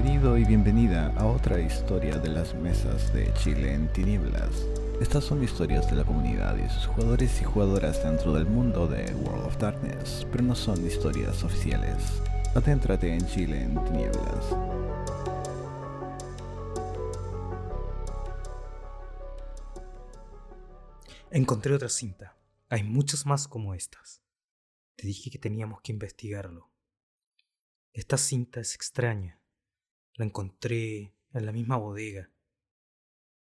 Bienvenido y bienvenida a otra historia de las mesas de Chile en tinieblas. Estas son historias de la comunidad y sus jugadores y jugadoras dentro del mundo de World of Darkness, pero no son historias oficiales. Adéntrate en Chile en tinieblas. Encontré otra cinta. Hay muchas más como estas. Te dije que teníamos que investigarlo. Esta cinta es extraña. La encontré en la misma bodega.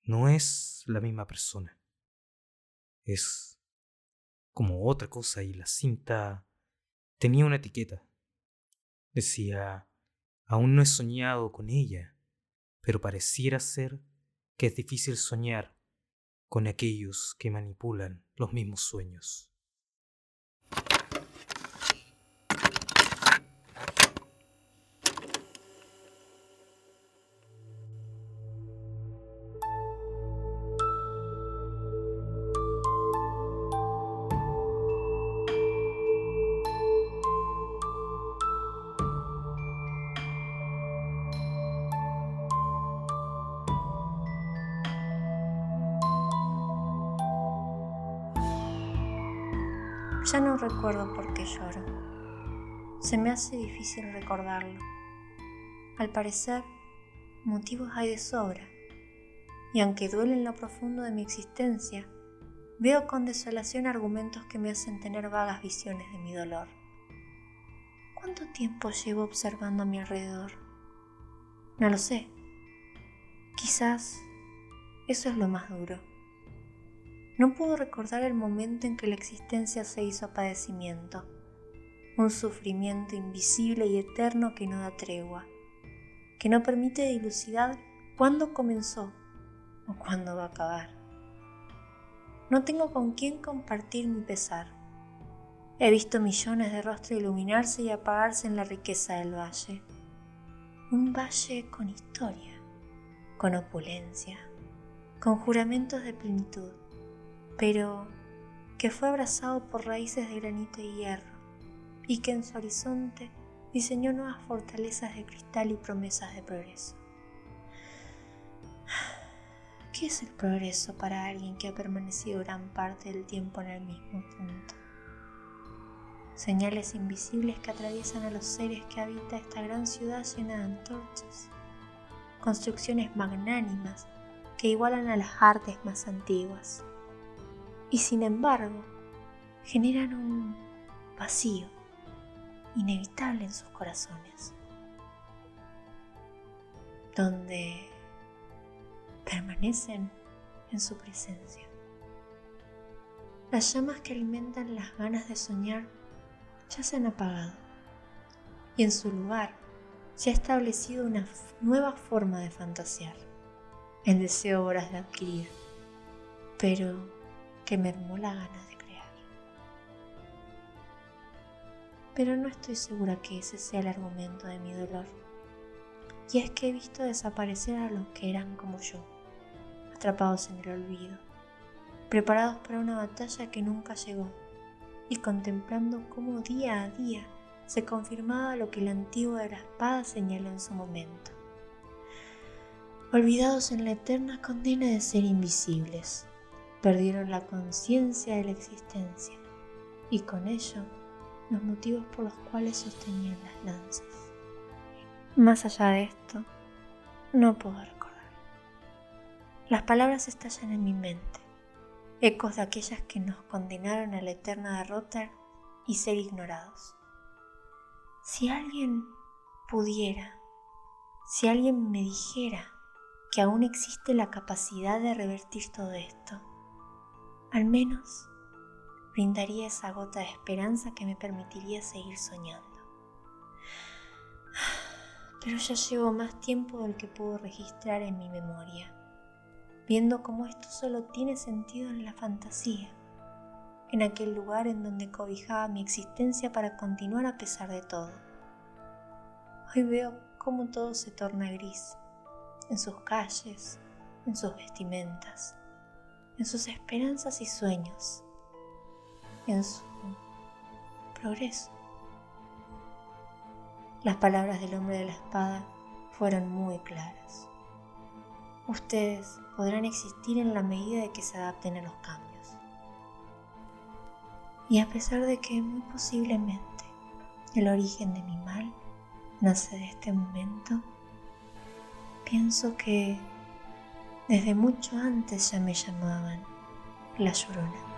No es la misma persona. Es como otra cosa y la cinta tenía una etiqueta. Decía, aún no he soñado con ella, pero pareciera ser que es difícil soñar con aquellos que manipulan los mismos sueños. Ya no recuerdo por qué lloro. Se me hace difícil recordarlo. Al parecer, motivos hay de sobra. Y aunque duele en lo profundo de mi existencia, veo con desolación argumentos que me hacen tener vagas visiones de mi dolor. ¿Cuánto tiempo llevo observando a mi alrededor? No lo sé. Quizás eso es lo más duro. No puedo recordar el momento en que la existencia se hizo padecimiento, un sufrimiento invisible y eterno que no da tregua, que no permite dilucidar cuándo comenzó o cuándo va a acabar. No tengo con quién compartir mi pesar. He visto millones de rostros iluminarse y apagarse en la riqueza del valle. Un valle con historia, con opulencia, con juramentos de plenitud pero que fue abrazado por raíces de granito y hierro, y que en su horizonte diseñó nuevas fortalezas de cristal y promesas de progreso. ¿Qué es el progreso para alguien que ha permanecido gran parte del tiempo en el mismo punto? Señales invisibles que atraviesan a los seres que habita esta gran ciudad llena de antorchas, construcciones magnánimas que igualan a las artes más antiguas y sin embargo generan un vacío inevitable en sus corazones, donde permanecen en su presencia. Las llamas que alimentan las ganas de soñar ya se han apagado y en su lugar se ha establecido una nueva forma de fantasear, el deseo voraz de adquirir, pero que mermó la gana de crear. Pero no estoy segura que ese sea el argumento de mi dolor. Y es que he visto desaparecer a los que eran como yo, atrapados en el olvido, preparados para una batalla que nunca llegó, y contemplando cómo día a día se confirmaba lo que el antiguo de la espada señaló en su momento. Olvidados en la eterna condena de ser invisibles, perdieron la conciencia de la existencia y con ello los motivos por los cuales sostenían las lanzas. Más allá de esto, no puedo recordar. Las palabras estallan en mi mente, ecos de aquellas que nos condenaron a la eterna derrota y ser ignorados. Si alguien pudiera, si alguien me dijera que aún existe la capacidad de revertir todo esto, al menos brindaría esa gota de esperanza que me permitiría seguir soñando. Pero ya llevo más tiempo del que puedo registrar en mi memoria, viendo cómo esto solo tiene sentido en la fantasía, en aquel lugar en donde cobijaba mi existencia para continuar a pesar de todo. Hoy veo cómo todo se torna gris, en sus calles, en sus vestimentas, en sus esperanzas y sueños, en su progreso. Las palabras del hombre de la espada fueron muy claras. Ustedes podrán existir en la medida de que se adapten a los cambios. Y a pesar de que muy posiblemente el origen de mi mal nace de este momento, pienso que desde mucho antes ya me llamaban la llorona.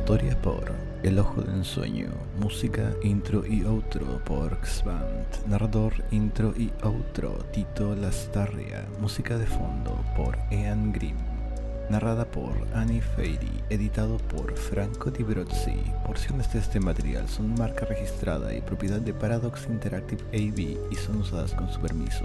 Historia por El Ojo del Ensueño, música, intro y outro por Xband, narrador, intro y outro Tito Lastarria, música de fondo por Ian Grimm, narrada por Annie Feiry, editado por Franco Di Brozzi. Porciones de este material son marca registrada y propiedad de Paradox Interactive AB y son usadas con su permiso.